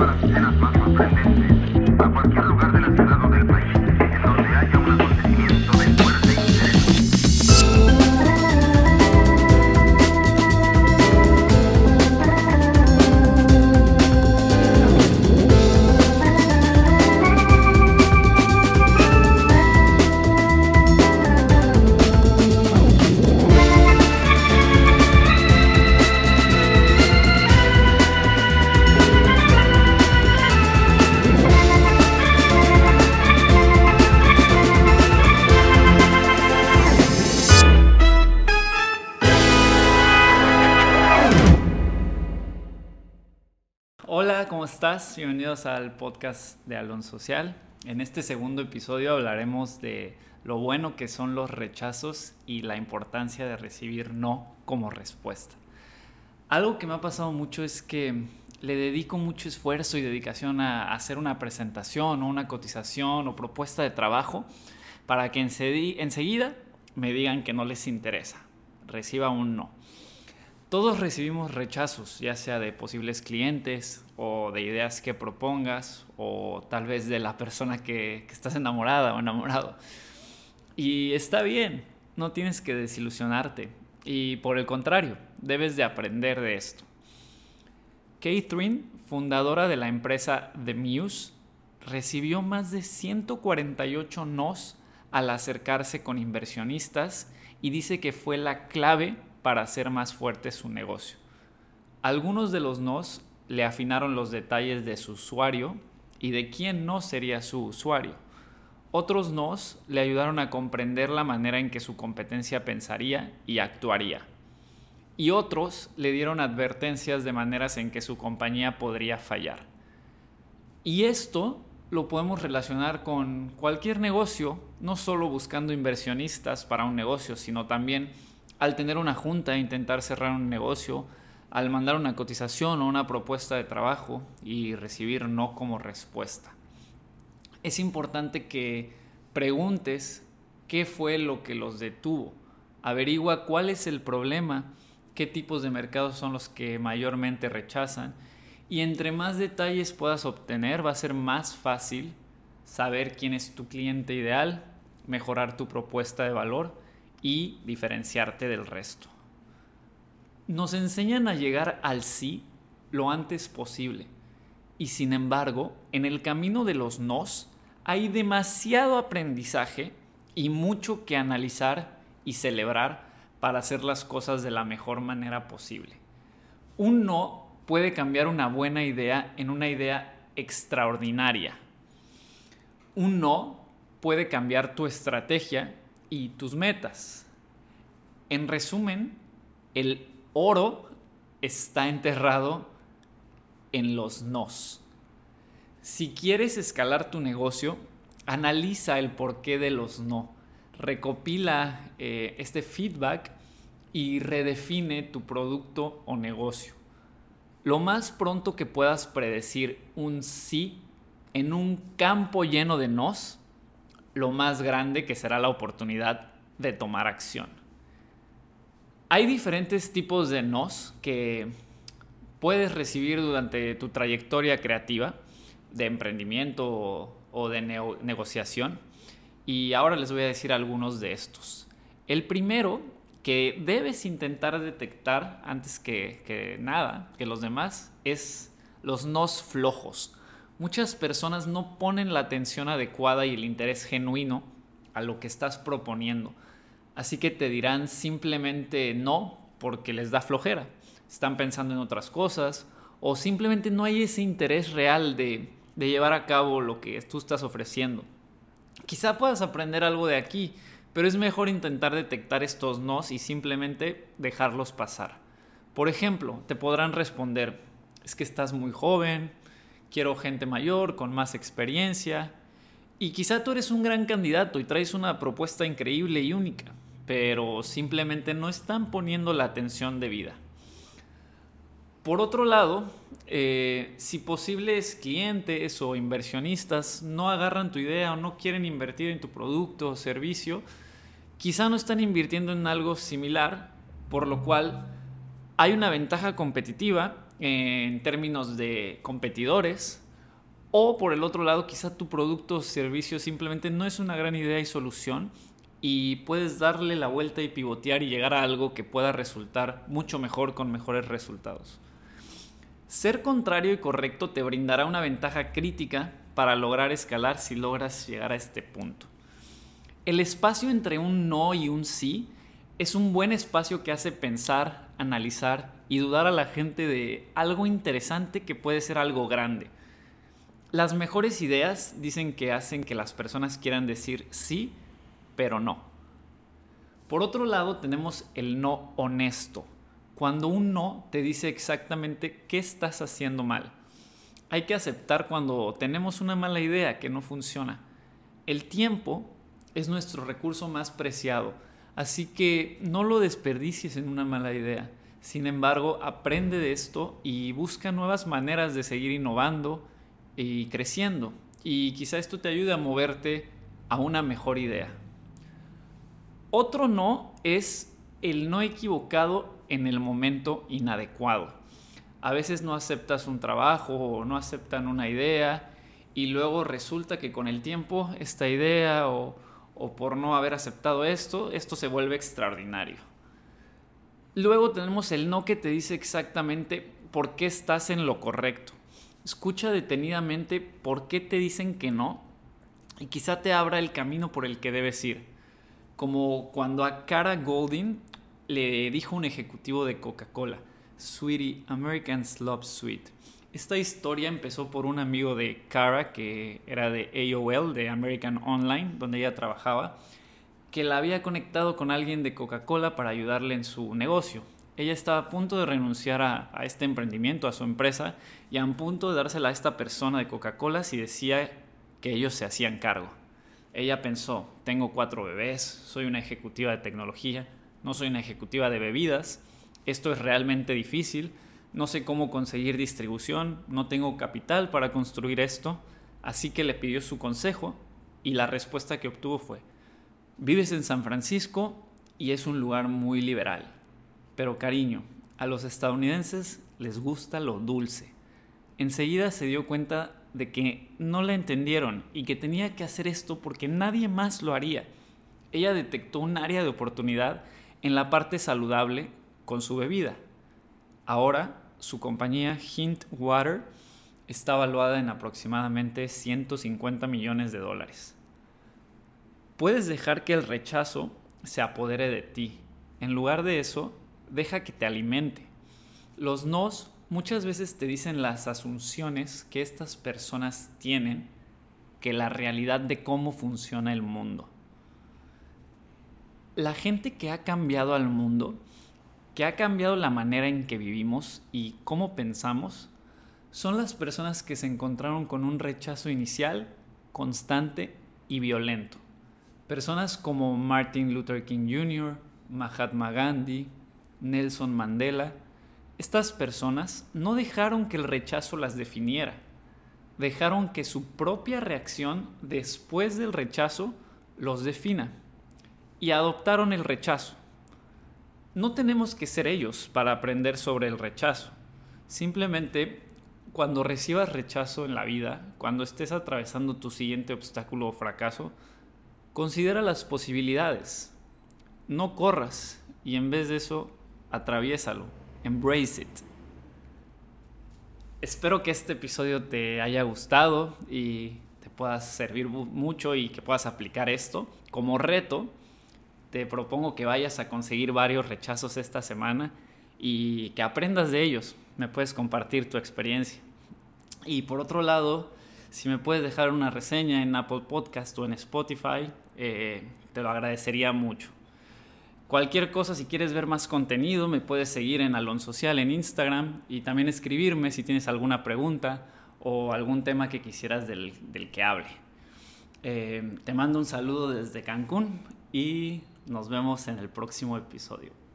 a las escenas más sorprendentes, Hola, ¿cómo estás? Bienvenidos al podcast de Alon Social. En este segundo episodio hablaremos de lo bueno que son los rechazos y la importancia de recibir no como respuesta. Algo que me ha pasado mucho es que le dedico mucho esfuerzo y dedicación a hacer una presentación o una cotización o propuesta de trabajo para que enseguida me digan que no les interesa, reciba un no. Todos recibimos rechazos, ya sea de posibles clientes o de ideas que propongas o tal vez de la persona que, estás enamorada o enamorado. Y está bien, no tienes que desilusionarte. Y por el contrario, debes de aprender de esto. Catherine, fundadora de la empresa The Muse, recibió más de 148 nos al acercarse con inversionistas y dice que fue la clave para hacer más fuerte su negocio. Algunos de los nos le afinaron los detalles de su usuario y de quién no sería su usuario. Otros nos le ayudaron a comprender la manera en que su competencia pensaría y actuaría. Y otros le dieron advertencias de maneras en que su compañía podría fallar. Y esto lo podemos relacionar con cualquier negocio, no solo buscando inversionistas para un negocio, sino también al tener una junta e intentar cerrar un negocio, al mandar una cotización o una propuesta de trabajo y recibir no como respuesta. Es importante que preguntes qué fue lo que los detuvo. Averigua cuál es el problema, qué tipos de mercados son los que mayormente rechazan y entre más detalles puedas obtener va a ser más fácil saber quién es tu cliente ideal, mejorar tu propuesta de valor y diferenciarte del resto. Nos enseñan a llegar al sí lo antes posible y sin embargo en el camino de los nos hay demasiado aprendizaje y mucho que analizar y celebrar para hacer las cosas de la mejor manera posible. Un no puede cambiar una buena idea en una idea extraordinaria. Un no puede cambiar tu estrategia y tus metas. En resumen, el oro está enterrado en los nos. Si quieres escalar tu negocio, analiza el porqué de los no. Recopila eh, este feedback y redefine tu producto o negocio. Lo más pronto que puedas predecir un sí en un campo lleno de nos, lo más grande que será la oportunidad de tomar acción. Hay diferentes tipos de nos que puedes recibir durante tu trayectoria creativa de emprendimiento o, de ne negociación y ahora les voy a decir algunos de estos. El primero que debes intentar detectar antes que nada, que los demás, es los nos flojos. Muchas personas no ponen la atención adecuada y el interés genuino a lo que estás proponiendo. Así que te dirán simplemente no porque les da flojera. Están pensando en otras cosas o simplemente no hay ese interés real de, de llevar a cabo lo que tú estás ofreciendo. Quizá puedas aprender algo de aquí, pero es mejor intentar detectar estos nos y simplemente dejarlos pasar. Por ejemplo, te podrán responder, es que estás muy joven, quiero gente mayor, con más experiencia, y quizá tú eres un gran candidato y traes una propuesta increíble y única, pero simplemente no están poniendo la atención debida. Por otro lado, eh, si posibles clientes o inversionistas no agarran tu idea o no quieren invertir en tu producto o servicio, quizá no están invirtiendo en algo similar, por lo cual hay una ventaja competitiva en términos de competidores. O por el otro lado, quizá tu producto o servicio simplemente no es una gran idea y solución y puedes darle la vuelta y pivotear y llegar a algo que pueda resultar mucho mejor con mejores resultados. Ser contrario y correcto te brindará una ventaja crítica para lograr escalar si logras llegar a este punto. El espacio entre un no y un sí es un buen espacio que hace pensar, analizar y dudar a la gente de algo interesante que puede ser algo grande. Las mejores ideas dicen que hacen que las personas quieran decir sí pero no. Por otro lado, tenemos el no honesto, cuando un no te dice exactamente qué estás haciendo mal. Hay que aceptar cuando tenemos una mala idea que no funciona. El tiempo es nuestro recurso más preciado, así que no lo desperdicies en una mala idea. Sin embargo, aprende de esto y busca nuevas maneras de seguir innovando y creciendo. Y quizá esto te ayude a moverte a una mejor idea. Otro no es el no equivocado en el momento inadecuado. A veces no aceptas un trabajo o no aceptan una idea y luego resulta que con el tiempo esta idea o, o por no haber aceptado esto, esto se vuelve extraordinario. Luego tenemos el no que te dice exactamente por qué estás en lo correcto. Escucha detenidamente por qué te dicen que no y quizá te abra el camino por el que debes ir como cuando a Cara Golding le dijo un ejecutivo de Coca-Cola, Sweetie, Americans Love Sweet. Esta historia empezó por un amigo de Cara que era de AOL, de American Online, donde ella trabajaba, que la había conectado con alguien de Coca-Cola para ayudarle en su negocio. Ella estaba a punto de renunciar a, este emprendimiento, a su empresa, y a punto de dársela a esta persona de Coca-Cola si decía que ellos se hacían cargo. Ella pensó, tengo cuatro bebés, soy una ejecutiva de tecnología, no soy una ejecutiva de bebidas, esto es realmente difícil, no sé cómo conseguir distribución, no tengo capital para construir esto, así que le pidió su consejo y la respuesta que obtuvo fue, vives en San Francisco y es un lugar muy liberal, pero cariño, a los estadounidenses les gusta lo dulce. Enseguida se dio cuenta de que no la entendieron y que tenía que hacer esto porque nadie más lo haría. Ella detectó un área de oportunidad en la parte saludable con su bebida. Ahora su compañía Hint Water está valuada en aproximadamente 150 millones de dólares. Puedes dejar que el rechazo se apodere de ti. En lugar de eso, deja que te alimente. Los nos muchas veces te dicen las asunciones que estas personas tienen que la realidad de cómo funciona el mundo. La gente que ha cambiado al mundo, que ha cambiado la manera en que vivimos y cómo pensamos, son las personas que se encontraron con un rechazo inicial, constante y violento. Personas como Martin Luther King Jr., Mahatma Gandhi, Nelson Mandela, estas personas no dejaron que el rechazo las definiera, dejaron que su propia reacción después del rechazo los defina y adoptaron el rechazo. No tenemos que ser ellos para aprender sobre el rechazo. Simplemente cuando recibas rechazo en la vida, cuando estés atravesando tu siguiente obstáculo o fracaso, considera las posibilidades. No corras y en vez de eso, atraviésalo embrace it. Espero que este episodio te haya gustado y te pueda servir mucho y que puedas aplicar esto. Como reto, te propongo que vayas a conseguir varios rechazos esta semana y que aprendas de ellos. Me puedes compartir tu experiencia. Y por otro lado, si me puedes dejar una reseña en Apple Podcast o en Spotify, eh, te lo agradecería mucho. Cualquier cosa, si quieres ver más contenido, me puedes seguir en Alon Social en Instagram y también escribirme si tienes alguna pregunta o algún tema que quisieras del, que hable. Eh, te mando un saludo desde Cancún y nos vemos en el próximo episodio.